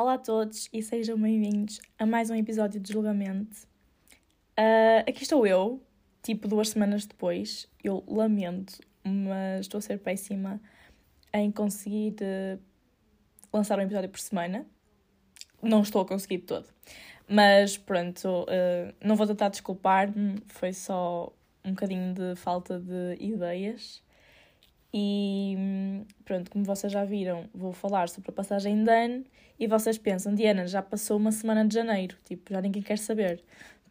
Olá a todos e sejam bem-vindos a mais um episódio de Julgamento. Uh, aqui estou eu, tipo duas semanas depois. Eu lamento, mas estou a ser péssima em conseguir uh, lançar um episódio por semana. Não estou a conseguir todo. Mas pronto, uh, não vou tentar desculpar-me, foi só um bocadinho de falta de ideias. E pronto, como vocês já viram, vou falar sobre a passagem de ano e vocês pensam, Diana, já passou uma semana de janeiro, tipo, já ninguém quer saber.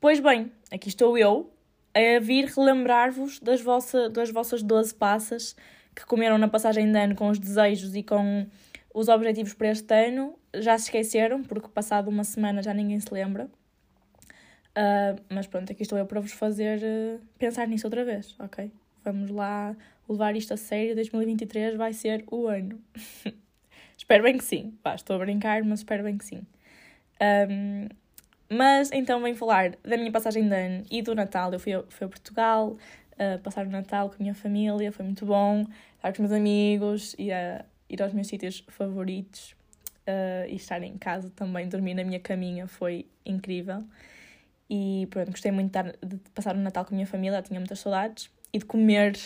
Pois bem, aqui estou eu a vir relembrar-vos das, vossa, das vossas 12 passas que comeram na passagem de ano com os desejos e com os objetivos para este ano. Já se esqueceram, porque passado uma semana já ninguém se lembra. Uh, mas pronto, aqui estou eu para vos fazer uh, pensar nisso outra vez, ok? Vamos lá levar isto a sério. 2023 vai ser o ano. espero bem que sim. Pá, estou a brincar, mas espero bem que sim. Um, mas então venho falar da minha passagem de ano e do Natal. Eu fui a, fui a Portugal uh, passar o Natal com a minha família, foi muito bom. Estar com os meus amigos e uh, ir aos meus sítios favoritos uh, e estar em casa também, dormir na minha caminha foi incrível. E pronto, gostei muito de, de passar o Natal com a minha família, tinha muitas saudades. E de comer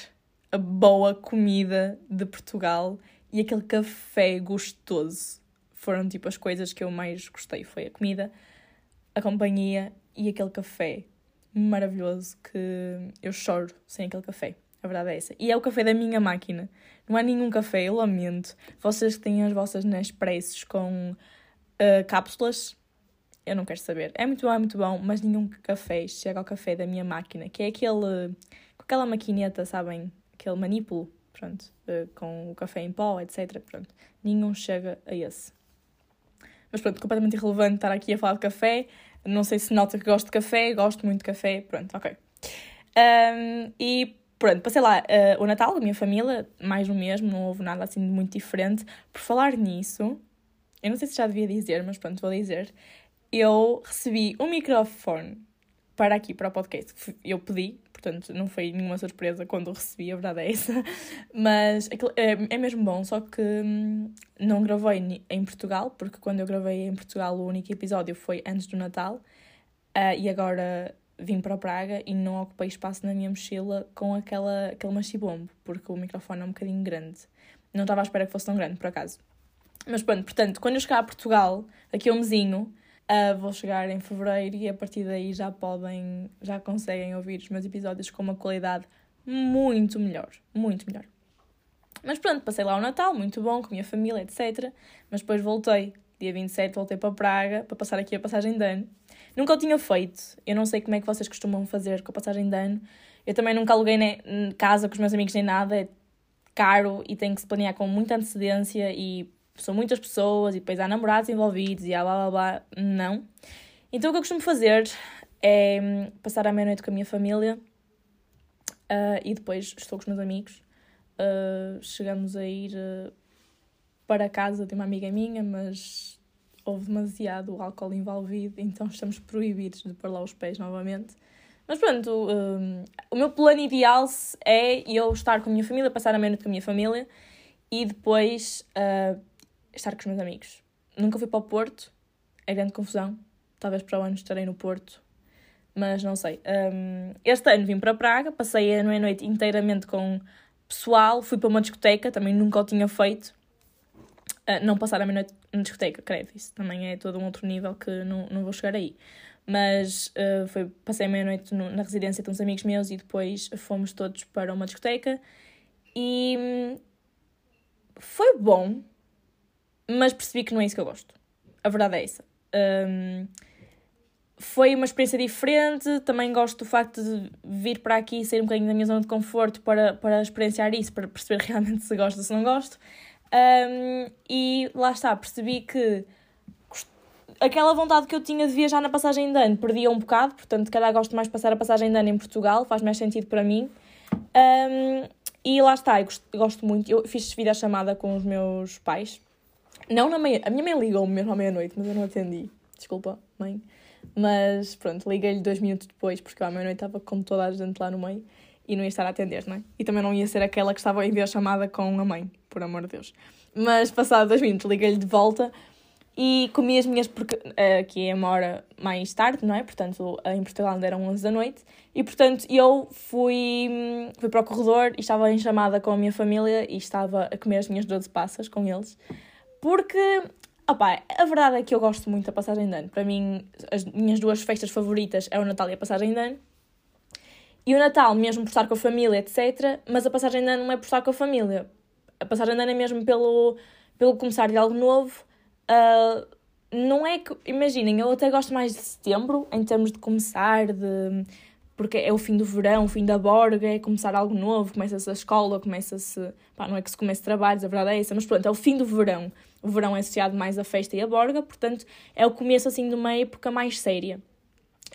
a boa comida de Portugal e aquele café gostoso. Foram tipo as coisas que eu mais gostei. Foi a comida, a companhia e aquele café maravilhoso que eu choro sem aquele café. A verdade é essa. E é o café da minha máquina. Não há nenhum café, eu lamento. Vocês que têm as vossas Nespressos com uh, cápsulas, eu não quero saber. É muito bom, é muito bom, mas nenhum café chega ao café da minha máquina, que é aquele. Com aquela maquineta, sabem? Aquele manipulo, pronto, com o café em pó, etc. Pronto. Nenhum chega a esse. Mas pronto, completamente irrelevante estar aqui a falar de café. Não sei se nota que gosto de café, gosto muito de café, pronto, ok. Um, e pronto, passei lá uh, o Natal, a minha família, mais o mesmo, não houve nada assim de muito diferente. Por falar nisso, eu não sei se já devia dizer, mas pronto, vou dizer eu recebi um microfone para aqui, para o podcast, eu pedi, portanto não foi nenhuma surpresa quando o recebi, a verdade é essa, mas é, é mesmo bom, só que hum, não gravei em Portugal, porque quando eu gravei em Portugal o único episódio foi antes do Natal, uh, e agora vim para Praga e não ocupei espaço na minha mochila com aquela, aquele machibombo, porque o microfone é um bocadinho grande. Não estava à espera que fosse tão grande, por acaso. Mas pronto, portanto, quando eu chegar a Portugal, daqui a um mesinho, Uh, vou chegar em fevereiro e a partir daí já podem, já conseguem ouvir os meus episódios com uma qualidade muito melhor, muito melhor. Mas pronto, passei lá o Natal, muito bom, com a minha família, etc. Mas depois voltei, dia 27, voltei para Praga, para passar aqui a passagem de ano. Nunca o tinha feito, eu não sei como é que vocês costumam fazer com a passagem de ano. Eu também nunca aluguei nem casa com os meus amigos nem nada, é caro e tem que se planear com muita antecedência e são muitas pessoas e depois há namorados envolvidos e há blá blá blá. Não. Então o que eu costumo fazer é hum, passar a meia-noite com a minha família uh, e depois estou com os meus amigos. Uh, chegamos a ir uh, para a casa de uma amiga minha, mas houve demasiado álcool envolvido, então estamos proibidos de pôr lá os pés novamente. Mas pronto, um, o meu plano ideal é eu estar com a minha família, passar a meia-noite com a minha família e depois uh, estar com os meus amigos. Nunca fui para o Porto, é grande confusão. Talvez para o ano estarei no Porto, mas não sei. Um, este ano vim para Praga, passei a noite inteiramente com pessoal, fui para uma discoteca, também nunca o tinha feito. Uh, não passar a meia-noite na discoteca, credo, isso também é todo um outro nível que não, não vou chegar aí. Mas uh, foi, passei a meia-noite na residência de uns amigos meus e depois fomos todos para uma discoteca e hum, foi bom, mas percebi que não é isso que eu gosto. A verdade é essa. Um, foi uma experiência diferente, também gosto do facto de vir para aqui e sair um bocadinho da minha zona de conforto para, para experienciar isso, para perceber realmente se gosto ou se não gosto. Um, e lá está, percebi que aquela vontade que eu tinha de viajar na passagem de ano perdia um bocado, portanto, calhar gosto mais de passar a passagem de ano em Portugal, faz mais sentido para mim. Um, e lá está, eu gosto, gosto muito. Eu fiz chamada com os meus pais, não na meia. A minha mãe ligou-me mesmo à meia-noite, mas eu não atendi. Desculpa, mãe. Mas pronto, liguei-lhe dois minutos depois, porque eu à meia-noite estava com toda a gente lá no meio e não ia estar a atender, não é? E também não ia ser aquela que estava em chamada com a mãe, por amor de Deus. Mas passado dois minutos, liguei-lhe de volta e comi as minhas, porque uh, aqui é uma hora mais tarde, não é? Portanto, em Portugal ainda eram 11 da noite. E, portanto, eu fui, fui para o corredor e estava em chamada com a minha família e estava a comer as minhas 12 passas com eles. Porque, opá, a verdade é que eu gosto muito da passagem de ano. Para mim, as minhas duas festas favoritas é o Natal e a passagem de ano. E o Natal, mesmo por estar com a família, etc. Mas a passagem de ano não é por estar com a família. A passagem de ano é mesmo pelo, pelo começar de algo novo Uh, não é que. Imaginem, eu até gosto mais de setembro, em termos de começar, de. Porque é o fim do verão, o fim da borga, é começar algo novo, começa-se a escola, começa-se. Pá, não é que se comece trabalhos, a verdade é essa, mas pronto, é o fim do verão. O verão é associado mais à festa e à borga, portanto é o começo assim de uma época mais séria.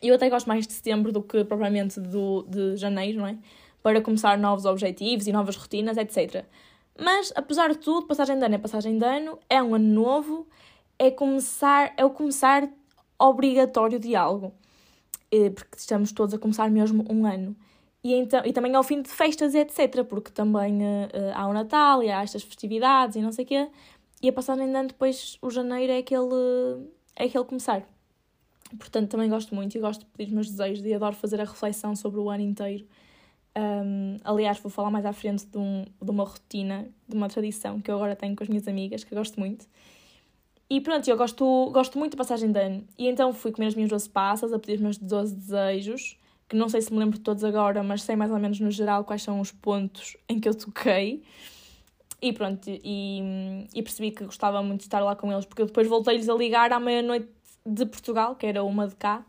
Eu até gosto mais de setembro do que propriamente do, de janeiro, não é? Para começar novos objetivos e novas rotinas, etc. Mas, apesar de tudo, passagem de ano é passagem de ano, é um ano novo, é começar, é o começar obrigatório de algo. Eh, porque estamos todos a começar mesmo um ano. E, então, e também ao fim de festas etc. Porque também uh, há o Natal e há estas festividades e não sei o quê. E a passagem de ano depois, o janeiro é aquele, é aquele começar. Portanto, também gosto muito e gosto de pedir os meus desejos e adoro fazer a reflexão sobre o ano inteiro um, aliás, vou falar mais à frente de, um, de uma rotina, de uma tradição que eu agora tenho com as minhas amigas, que gosto muito. E pronto, eu gosto, gosto muito da passagem de ano. E então fui comer as minhas 12 passas, a pedir os meus 12 desejos, que não sei se me lembro de todos agora, mas sei mais ou menos no geral quais são os pontos em que eu toquei. E pronto, e, e percebi que gostava muito de estar lá com eles, porque eu depois voltei-lhes a ligar à meia-noite de Portugal, que era uma de cá,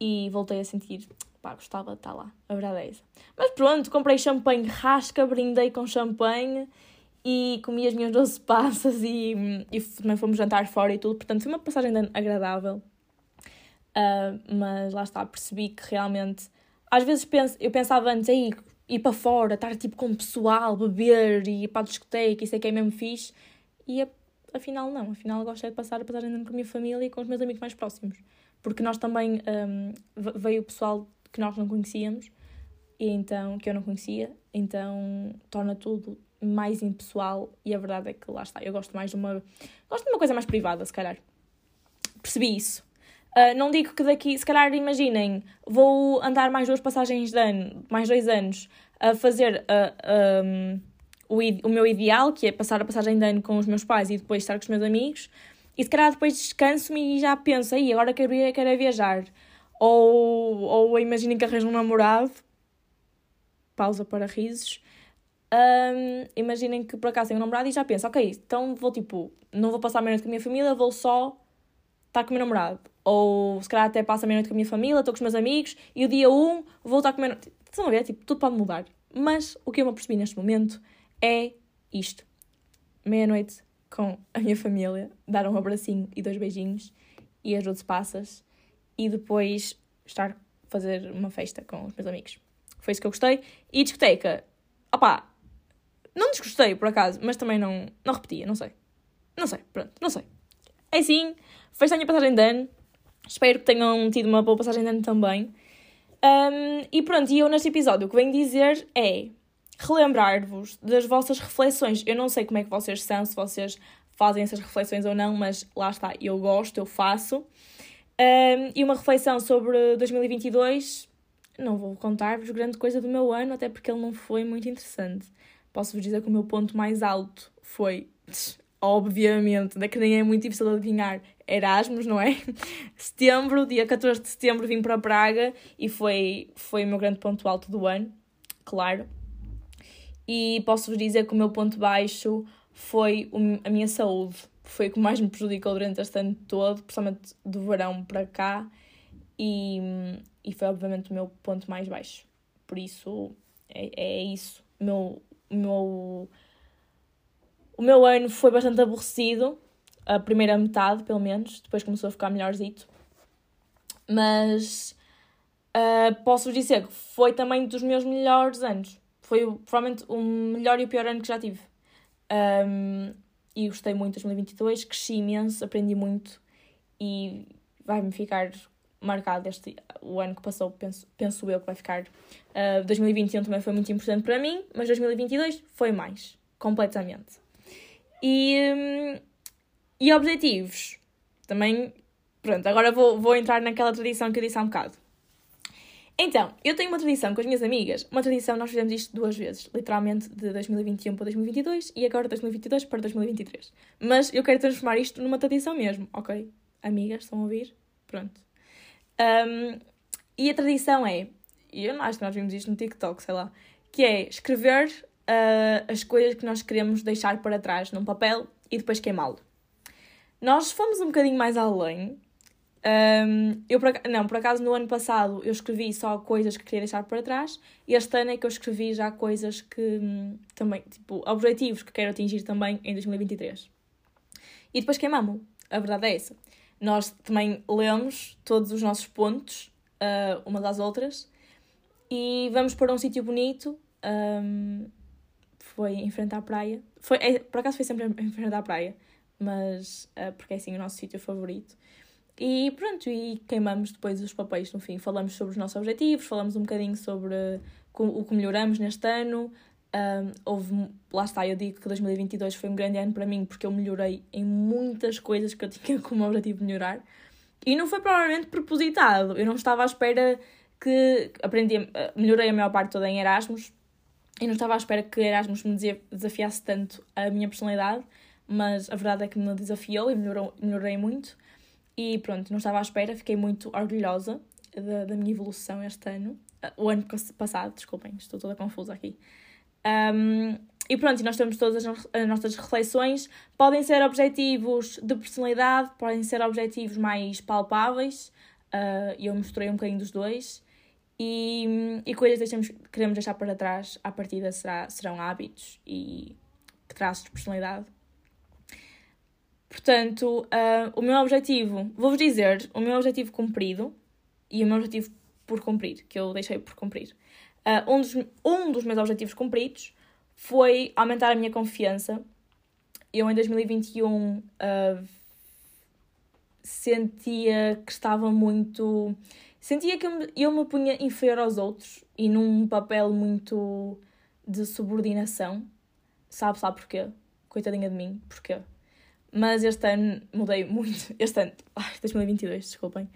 e voltei a sentir pá, gostava de estar lá, a verdade é essa. Mas pronto, comprei champanhe rasca, brindei com champanhe e comi as minhas 12 passas e, e também fomos jantar fora e tudo, portanto foi uma passagem agradável. Uh, mas lá está, percebi que realmente, às vezes penso, eu pensava antes, aí ir para fora, estar tipo com o pessoal, beber e ir para a discoteca, isso é que é mesmo fixe, e afinal não, afinal gosto é de passar a passagem com a minha família e com os meus amigos mais próximos, porque nós também, um, veio o pessoal que nós não conhecíamos e então que eu não conhecia, então torna tudo mais impessoal e a verdade é que lá está, eu gosto mais de uma gosto de uma coisa mais privada, se calhar. Percebi isso. Uh, não digo que daqui, se calhar imaginem, vou andar mais duas passagens de ano, mais dois anos, a fazer uh, ah, um, o, o meu ideal, que é passar a passagem de ano com os meus pais e depois estar com os meus amigos, e se calhar depois descanso-me e já penso, aí agora quero, quero viajar. Ou, ou imaginem que arranjam um namorado, pausa para risos. Um, imaginem que por acaso tenho um namorado e já penso, ok, então vou tipo, não vou passar a meia-noite com a minha família, vou só estar com o meu namorado. Ou se calhar até passo a meia-noite com a minha família, estou com os meus amigos e o dia 1 um, vou estar com a meia-noite. Estão a ver? Tipo, tudo pode mudar. Mas o que eu me apercebi neste momento é isto: meia-noite com a minha família, dar um abracinho e dois beijinhos e as 12 passas e depois estar fazer uma festa com os meus amigos. Foi isso que eu gostei. E discoteca, opá, não desgostei por acaso, mas também não, não repetia, não sei. Não sei, pronto, não sei. É assim, festa a minha passagem de ano. Espero que tenham tido uma boa passagem de ano também. Um, e pronto, e eu neste episódio o que venho dizer é relembrar-vos das vossas reflexões. Eu não sei como é que vocês são, se vocês fazem essas reflexões ou não, mas lá está, eu gosto, eu faço. Um, e uma reflexão sobre 2022. Não vou contar-vos grande coisa do meu ano, até porque ele não foi muito interessante. Posso-vos dizer que o meu ponto mais alto foi, obviamente, da que nem é muito difícil adivinhar, Erasmus, não é? setembro, dia 14 de setembro, vim para Praga e foi, foi o meu grande ponto alto do ano, claro. E posso-vos dizer que o meu ponto baixo foi a minha saúde foi o que mais me prejudicou durante este ano todo, principalmente do verão para cá, e, e foi obviamente o meu ponto mais baixo. Por isso, é, é isso. O meu, o, meu, o meu ano foi bastante aborrecido, a primeira metade, pelo menos, depois começou a ficar melhorzito. Mas uh, posso dizer que foi também dos meus melhores anos. Foi provavelmente o melhor e o pior ano que já tive. Um, e gostei muito de 2022, cresci imenso, aprendi muito e vai-me ficar marcado este o ano que passou, penso, penso eu que vai ficar. Uh, 2021 também foi muito importante para mim, mas 2022 foi mais, completamente. E, um, e objetivos. também, pronto, agora vou, vou entrar naquela tradição que eu disse há um bocado. Então, eu tenho uma tradição com as minhas amigas, uma tradição, nós fizemos isto duas vezes, literalmente de 2021 para 2022 e agora de 2022 para 2023. Mas eu quero transformar isto numa tradição mesmo, ok? Amigas, estão a ouvir? Pronto. Um, e a tradição é, e eu acho que nós vimos isto no TikTok, sei lá, que é escrever uh, as coisas que nós queremos deixar para trás num papel e depois queimá-lo. Nós fomos um bocadinho mais além um, eu, por, não, por acaso, no ano passado eu escrevi só coisas que queria deixar para trás e este ano é que eu escrevi já coisas que hum, também, tipo, objetivos que quero atingir também em 2023. E depois queimamos. A verdade é essa. Nós também lemos todos os nossos pontos, uh, umas às outras, e vamos para um sítio bonito. Um, foi em frente à praia. Foi, é, por acaso foi sempre em frente à praia, mas uh, porque é assim o nosso sítio favorito. E pronto, e queimamos depois os papéis no fim. Falamos sobre os nossos objetivos, falamos um bocadinho sobre o que melhoramos neste ano. Um, houve, lá está, eu digo que 2022 foi um grande ano para mim porque eu melhorei em muitas coisas que eu tinha como objetivo melhorar. E não foi provavelmente propositado. Eu não estava à espera que aprendi, melhorei a maior parte toda em Erasmus e não estava à espera que Erasmus me desafiasse tanto a minha personalidade, mas a verdade é que me desafiou e melhorou, melhorei muito. E pronto, não estava à espera, fiquei muito orgulhosa da, da minha evolução este ano. O ano passado, desculpem, estou toda confusa aqui. Um, e pronto, nós temos todas as, as nossas reflexões. Podem ser objetivos de personalidade, podem ser objetivos mais palpáveis. Uh, eu mostrei um bocadinho dos dois. E, e coisas que queremos deixar para trás, à partida será, serão hábitos e traços de personalidade. Portanto, uh, o meu objetivo, vou-vos dizer, o meu objetivo cumprido e o meu objetivo por cumprir, que eu deixei por cumprir. Uh, um, dos, um dos meus objetivos cumpridos foi aumentar a minha confiança. Eu, em 2021, uh, ah, sentia que estava muito. Sentia que eu me, eu me punha inferior aos outros e num papel muito de subordinação. Sabe, sabe porquê? Coitadinha de mim, porquê? Mas este ano mudei muito. Este ano, ai, 2022, desculpem.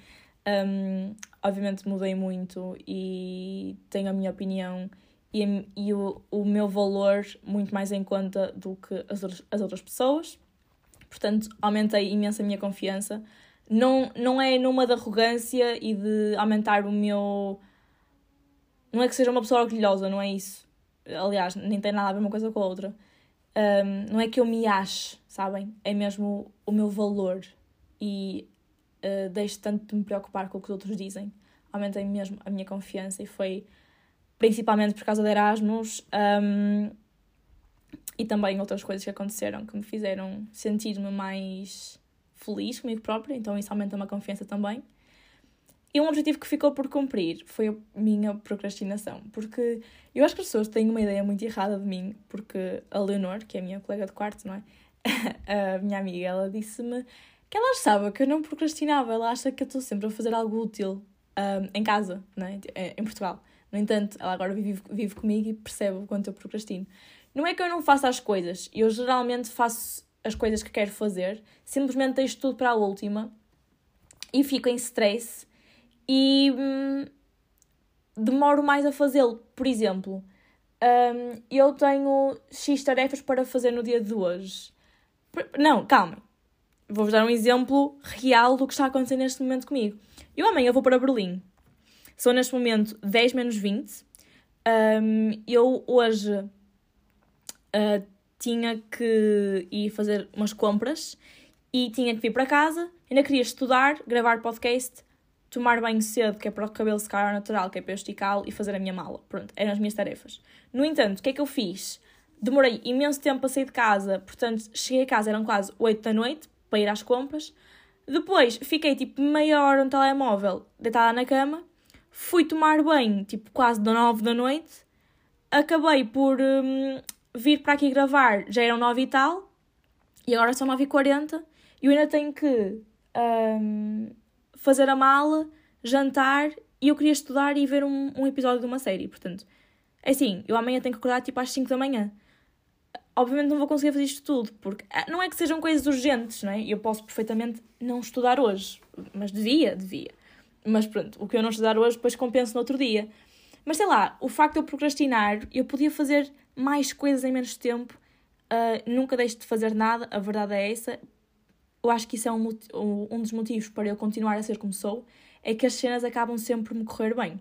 Um, obviamente mudei muito e tenho a minha opinião e, e o, o meu valor muito mais em conta do que as outras, as outras pessoas. Portanto, aumentei imenso a minha confiança. Não, não é numa de arrogância e de aumentar o meu. Não é que seja uma pessoa orgulhosa, não é isso. Aliás, nem tem nada a ver uma coisa com a outra. Um, não é que eu me ache, sabem? É mesmo o meu valor e uh, deixo tanto de me preocupar com o que os outros dizem. Aumentei mesmo a minha confiança e foi principalmente por causa de Erasmus um, e também outras coisas que aconteceram que me fizeram sentir-me mais feliz comigo própria, então isso aumenta uma confiança também. E um objetivo que ficou por cumprir foi a minha procrastinação, porque eu acho que as pessoas têm uma ideia muito errada de mim, porque a Leonor, que é a minha colega de quarto, não é? a minha amiga, ela disse-me que ela achava que eu não procrastinava, ela acha que eu estou sempre a fazer algo útil um, em casa, não é? em Portugal. No entanto, ela agora vive, vive comigo e percebe o quanto eu procrastino. Não é que eu não faça as coisas, eu geralmente faço as coisas que quero fazer, simplesmente deixo tudo para a última e fico em stress e hum, demoro mais a fazê-lo. Por exemplo, eu tenho X tarefas para fazer no dia de hoje. Não, calma. Vou-vos dar um exemplo real do que está acontecendo neste momento comigo. Eu amanhã vou para Berlim. São neste momento 10 menos 20. Um, eu hoje uh, tinha que ir fazer umas compras e tinha que vir para casa. Ainda queria estudar, gravar podcast tomar banho cedo, que é para o cabelo secar ao natural, que é para eu esticá-lo e fazer a minha mala. Pronto, eram as minhas tarefas. No entanto, o que é que eu fiz? Demorei imenso tempo a sair de casa, portanto, cheguei a casa, eram quase 8 da noite, para ir às compras. Depois, fiquei tipo meia hora no telemóvel, deitada na cama. Fui tomar banho, tipo quase das 9 da noite. Acabei por hum, vir para aqui gravar, já eram 9 e tal. E agora são 9 e 40. E eu ainda tenho que... Hum, fazer a mala, jantar e eu queria estudar e ver um, um episódio de uma série. Portanto, é assim, eu amanhã tenho que acordar tipo às 5 da manhã. Obviamente não vou conseguir fazer isto tudo, porque ah, não é que sejam coisas urgentes, não é? Eu posso perfeitamente não estudar hoje, mas devia, devia. Mas pronto, o que eu não estudar hoje depois compenso no outro dia. Mas sei lá, o facto de eu procrastinar, eu podia fazer mais coisas em menos tempo, uh, nunca deixo de fazer nada, a verdade é essa. Eu acho que isso é um, um dos motivos para eu continuar a ser como sou, é que as cenas acabam sempre por me correr bem.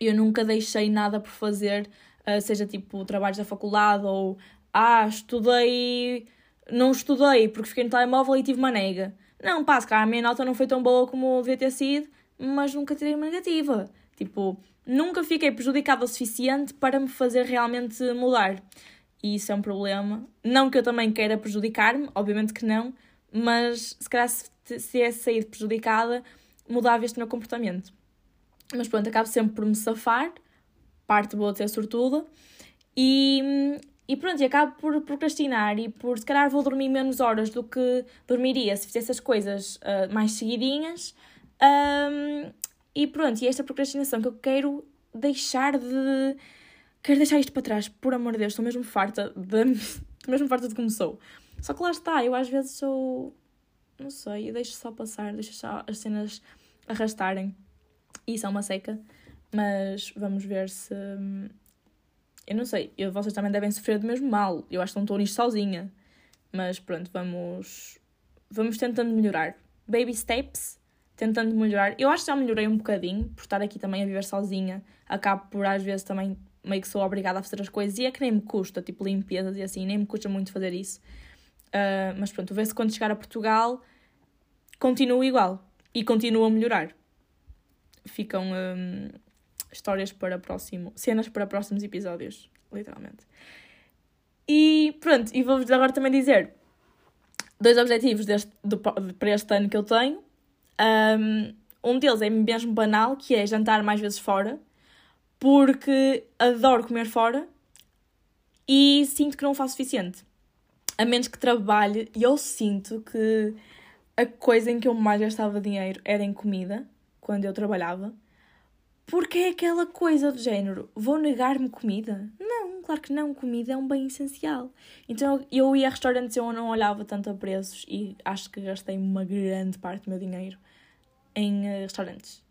Eu nunca deixei nada por fazer, uh, seja tipo trabalhos da faculdade ou ah, estudei, não estudei porque fiquei no telemóvel e tive uma nega. Não, pá, se calhar a minha nota não foi tão boa como devia ter sido, mas nunca tirei uma negativa. Tipo, nunca fiquei prejudicada o suficiente para me fazer realmente mudar. E isso é um problema. Não que eu também queira prejudicar-me, obviamente que não, mas se calhar se, se é sair prejudicada, mudava este meu comportamento. Mas pronto, acabo sempre por me safar, parte boa de ser sortuda, e, e pronto, e acabo por procrastinar e por se calhar vou dormir menos horas do que dormiria se fizesse as coisas uh, mais seguidinhas. Um, e pronto, e esta procrastinação que eu quero deixar de. Quero deixar isto para trás, por amor de Deus, estou mesmo farta de. estou mesmo farta de como sou. Só que lá está, eu às vezes sou. Não sei, eu deixo só passar, deixo só as cenas arrastarem. E isso é uma seca, mas vamos ver se eu não sei, eu, vocês também devem sofrer do mesmo mal. Eu acho que não estou nisto sozinha. Mas pronto, vamos. Vamos tentando melhorar. Baby steps, tentando melhorar. Eu acho que já melhorei um bocadinho, por estar aqui também a viver sozinha. Acabo por às vezes também meio que sou obrigada a fazer as coisas e é que nem me custa, tipo limpezas e assim, nem me custa muito fazer isso. Uh, mas pronto, vê se quando chegar a Portugal continuo igual e continuo a melhorar. Ficam. Um, histórias para próximo, cenas para próximos episódios, literalmente. E pronto, e vou-vos agora também dizer dois objetivos deste, do, para este ano que eu tenho. Um, um deles é mesmo banal, que é jantar mais vezes fora, porque adoro comer fora e sinto que não faço suficiente. A menos que trabalhe, e eu sinto que a coisa em que eu mais gastava dinheiro era em comida, quando eu trabalhava. Porque é aquela coisa do género, vou negar-me comida? Não, claro que não, comida é um bem essencial. Então eu ia a restaurantes eu não olhava tanto a preços e acho que gastei uma grande parte do meu dinheiro em uh, restaurantes.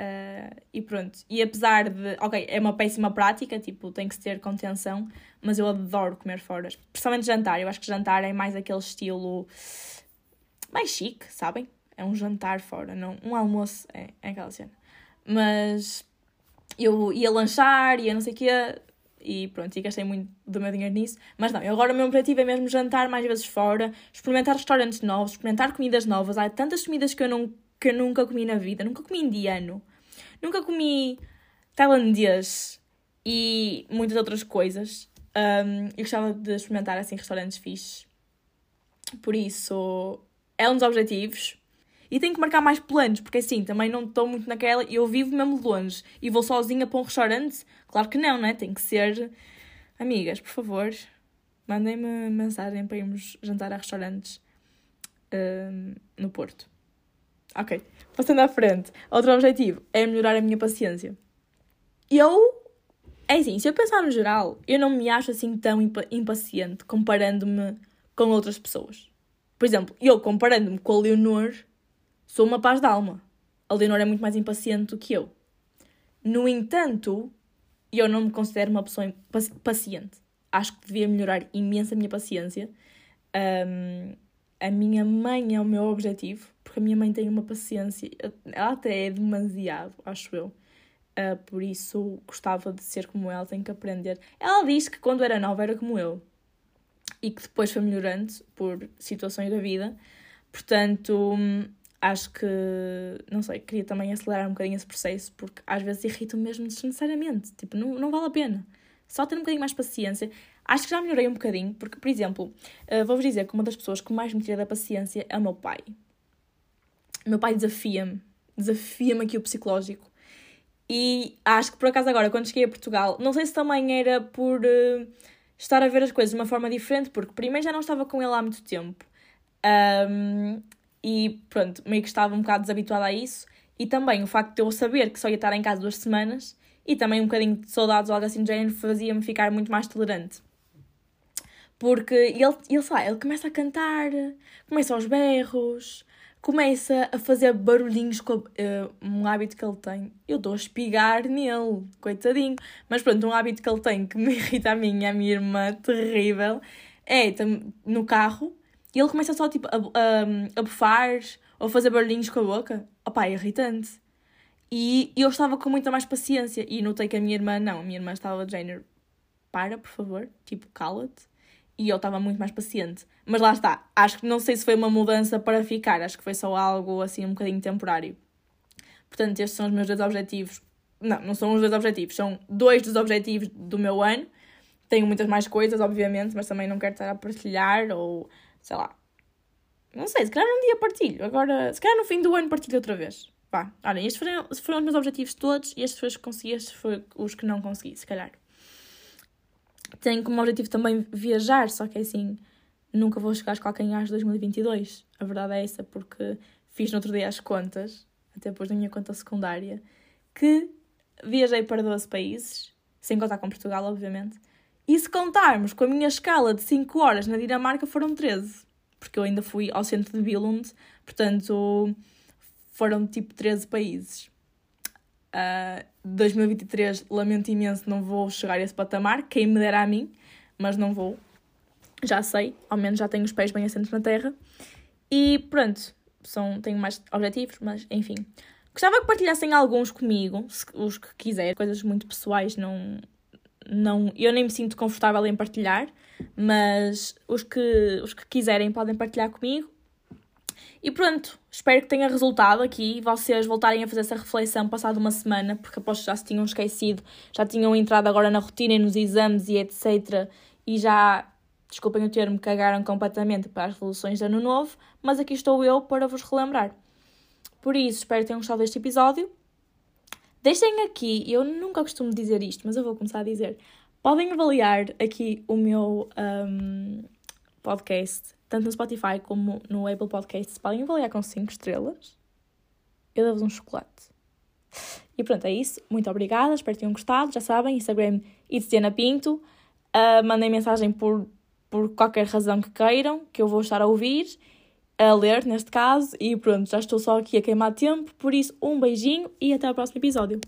Uh, e pronto. E apesar de. Ok, é uma péssima prática, tipo, tem que se ter contenção, mas eu adoro comer fora. Principalmente jantar. Eu acho que jantar é mais aquele estilo. mais chique, sabem? É um jantar fora, não. Um almoço é, é aquela cena. Mas eu ia lanchar, ia não sei o quê, e pronto, e gastei muito do meu dinheiro nisso. Mas não, agora o meu objetivo é mesmo jantar mais vezes fora, experimentar restaurantes novos, experimentar comidas novas. Há tantas comidas que eu, não, que eu nunca comi na vida. Nunca comi indiano, nunca comi tailandês e muitas outras coisas. Um, eu gostava de experimentar assim restaurantes fixes. Por isso, é um dos objetivos. E tenho que marcar mais planos, porque assim, também não estou muito naquela. Eu vivo mesmo longe e vou sozinha para um restaurante. Claro que não, né? Tem que ser. Amigas, por favor, mandem-me mensagem para irmos jantar a restaurantes uh, no Porto. Ok, passando à frente. Outro objetivo é melhorar a minha paciência. Eu. É assim, se eu pensar no geral, eu não me acho assim tão impaciente comparando-me com outras pessoas. Por exemplo, eu comparando-me com a Leonor, Sou uma paz de alma. A Leonor é muito mais impaciente do que eu. No entanto, eu não me considero uma pessoa paciente. Acho que devia melhorar imenso a minha paciência. Um, a minha mãe é o meu objetivo, porque a minha mãe tem uma paciência, ela até é demasiado, acho eu. Uh, por isso gostava de ser como ela, tenho que aprender. Ela disse que quando era nova era como eu e que depois foi melhorando por situações da vida. Portanto, acho que, não sei, queria também acelerar um bocadinho esse processo, porque às vezes irrita mesmo desnecessariamente. Tipo, não, não vale a pena. Só ter um bocadinho mais paciência. Acho que já melhorei um bocadinho, porque, por exemplo, uh, vou-vos dizer que uma das pessoas que mais me tira da paciência é o meu pai. O meu pai desafia-me, desafia-me aqui o psicológico. E acho que por acaso agora, quando cheguei a Portugal, não sei se também era por uh, estar a ver as coisas de uma forma diferente, porque primeiro já não estava com ele há muito tempo. Um, e pronto, meio que estava um bocado desabituada a isso. E também o facto de eu saber que só ia estar em casa duas semanas e também um bocadinho de saudades ou algo assim do género fazia-me ficar muito mais tolerante. Porque ele, ele, sei lá, ele começa a cantar, começa aos berros, começa a fazer barulhinhos com uh, um hábito que ele tem. Eu dou a espigar nele, coitadinho. Mas pronto, um hábito que ele tem que me irrita a mim e a minha irmã, terrível, é no carro e ele começa só tipo a, a, a bufar ou fazer barulhinhos com a boca. Opá, é irritante. E eu estava com muita mais paciência e notei que a minha irmã não, a minha irmã estava de género, para, por favor, tipo, cala-te e eu estava muito mais paciente. Mas lá está, acho que não sei se foi uma mudança para ficar, acho que foi só algo assim um bocadinho temporário. Portanto, estes são os meus dois objetivos. Não, não são os dois objetivos, são dois dos objetivos do meu ano. Tenho muitas mais coisas, obviamente, mas também não quero estar a partilhar ou sei lá. Não sei, se calhar um dia partilho. Agora, se calhar no fim do ano partilho outra vez. Vá, olhem, estes foram, foram os meus objetivos todos e estes foram os que consegui, estes foram os que não consegui, se calhar tenho como objetivo também viajar, só que é assim, nunca vou chegar aos calcanhares de 2022. A verdade é essa, porque fiz no outro dia as contas, até depois da minha conta secundária, que viajei para 12 países, sem contar com Portugal, obviamente. E se contarmos com a minha escala de 5 horas na Dinamarca, foram 13. Porque eu ainda fui ao centro de Billund, portanto, foram tipo 13 países. Uh, 2023, lamento imenso, não vou chegar a esse patamar. Quem me dera a mim, mas não vou. Já sei, ao menos já tenho os pés bem assentos na terra. E pronto, são, tenho mais objetivos, mas enfim. Gostava que partilhassem alguns comigo, os que quiserem, coisas muito pessoais, não, não, eu nem me sinto confortável em partilhar, mas os que, os que quiserem podem partilhar comigo. E pronto, espero que tenha resultado aqui vocês voltarem a fazer essa reflexão passado uma semana, porque aposto que já se tinham esquecido, já tinham entrado agora na rotina e nos exames e etc. E já, desculpem o termo, cagaram completamente para as resoluções de ano novo, mas aqui estou eu para vos relembrar. Por isso, espero que tenham gostado deste episódio. Deixem aqui, eu nunca costumo dizer isto, mas eu vou começar a dizer. Podem avaliar aqui o meu um, podcast tanto no Spotify como no Apple Podcasts, podem avaliar com 5 estrelas. Eu dou-vos um chocolate. E pronto, é isso. Muito obrigada, espero que tenham gostado. Já sabem, Instagram It's Diana Pinto. Uh, mandem mensagem por, por qualquer razão que queiram, que eu vou estar a ouvir, a ler neste caso. E pronto, já estou só aqui a queimar tempo. Por isso, um beijinho e até o próximo episódio.